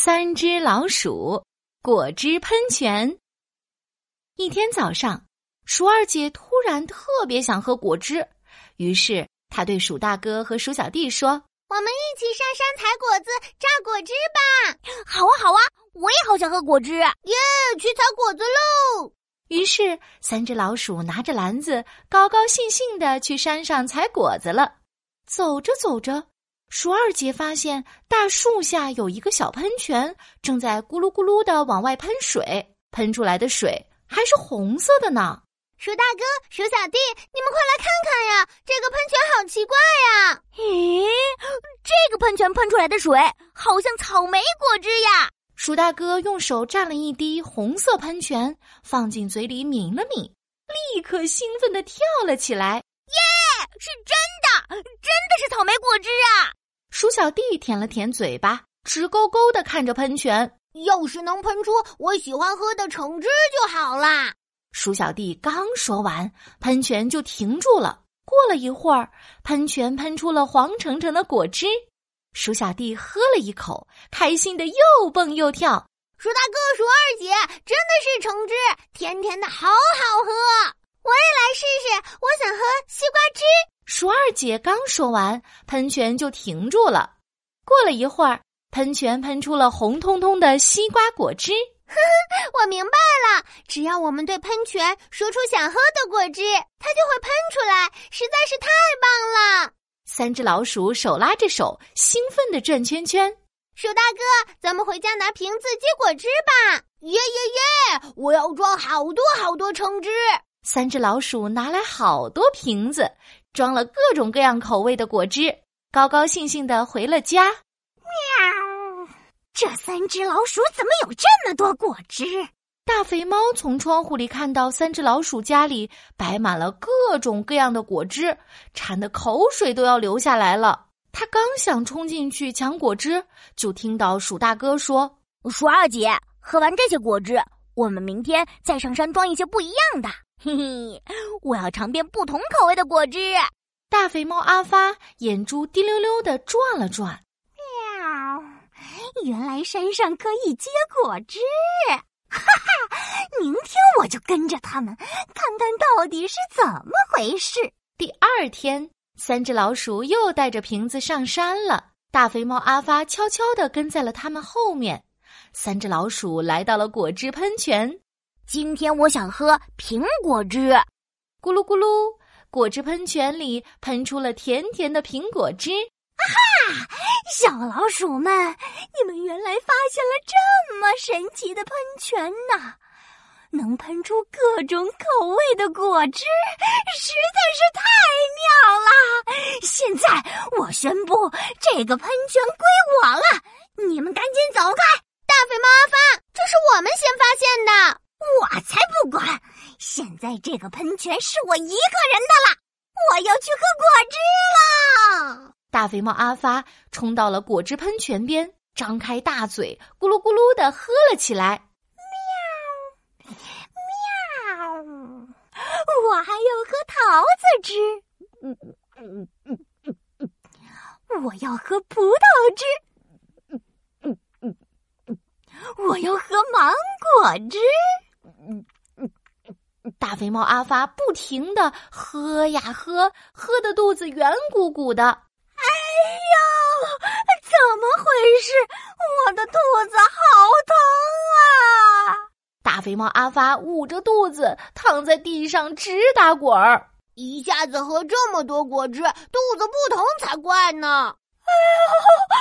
三只老鼠果汁喷泉。一天早上，鼠二姐突然特别想喝果汁，于是她对鼠大哥和鼠小弟说：“我们一起上山采果子榨果汁吧！”“好啊，好啊，我也好想喝果汁！”“耶，去采果子喽！”于是，三只老鼠拿着篮子，高高兴兴的去山上采果子了。走着走着。鼠二姐发现大树下有一个小喷泉，正在咕噜咕噜的往外喷水，喷出来的水还是红色的呢。鼠大哥、鼠小弟，你们快来看看呀！这个喷泉好奇怪呀！咦，这个喷泉喷出来的水好像草莓果汁呀！鼠大哥用手蘸了一滴红色喷泉，放进嘴里抿了抿，立刻兴奋的跳了起来。耶，是真的，真的是草莓果汁啊！鼠小弟舔了舔嘴巴，直勾勾的看着喷泉。要是能喷出我喜欢喝的橙汁就好啦！鼠小弟刚说完，喷泉就停住了。过了一会儿，喷泉喷出了黄澄澄的果汁。鼠小弟喝了一口，开心的又蹦又跳。鼠大哥、鼠二姐，真的是橙汁，甜甜的，好好喝！我也来试试，我想喝西瓜汁。鼠二姐刚说完，喷泉就停住了。过了一会儿，喷泉喷出了红彤彤的西瓜果汁。呵呵，我明白了，只要我们对喷泉说出想喝的果汁，它就会喷出来，实在是太棒了！三只老鼠手拉着手，兴奋地转圈圈。鼠大哥，咱们回家拿瓶子接果汁吧！耶耶耶！我要装好多好多橙汁。三只老鼠拿来好多瓶子。装了各种各样口味的果汁，高高兴兴的回了家。喵！这三只老鼠怎么有这么多果汁？大肥猫从窗户里看到三只老鼠家里摆满了各种各样的果汁，馋得口水都要流下来了。他刚想冲进去抢果汁，就听到鼠大哥说：“鼠二姐，喝完这些果汁，我们明天再上山装一些不一样的。” 嘿嘿，我要尝遍不同口味的果汁。大肥猫阿发眼珠滴溜溜的转了转，喵！原来山上可以结果汁，哈哈！明天我就跟着他们，看看到底是怎么回事。第二天，三只老鼠又带着瓶子上山了。大肥猫阿发悄悄的跟在了他们后面。三只老鼠来到了果汁喷泉。今天我想喝苹果汁，咕噜咕噜，果汁喷泉里喷出了甜甜的苹果汁。啊哈！小老鼠们，你们原来发现了这么神奇的喷泉呢！能喷出各种口味的果汁，实在是太妙了！现在我宣布，这个喷泉归我了，你们赶紧走开！大肥猫阿发，这是我们先发现的。我才不管！现在这个喷泉是我一个人的了，我要去喝果汁了。大肥猫阿发冲到了果汁喷泉边，张开大嘴，咕噜咕噜的喝了起来。喵喵！我还要喝桃子汁，嗯嗯嗯嗯嗯，我要喝葡萄汁，嗯嗯嗯嗯，我要喝芒果汁。大肥猫阿发不停的喝呀喝，喝的肚子圆鼓鼓的。哎呦，怎么回事？我的肚子好疼啊！大肥猫阿发捂着肚子躺在地上直打滚儿。一下子喝这么多果汁，肚子不疼才怪呢！哎呦！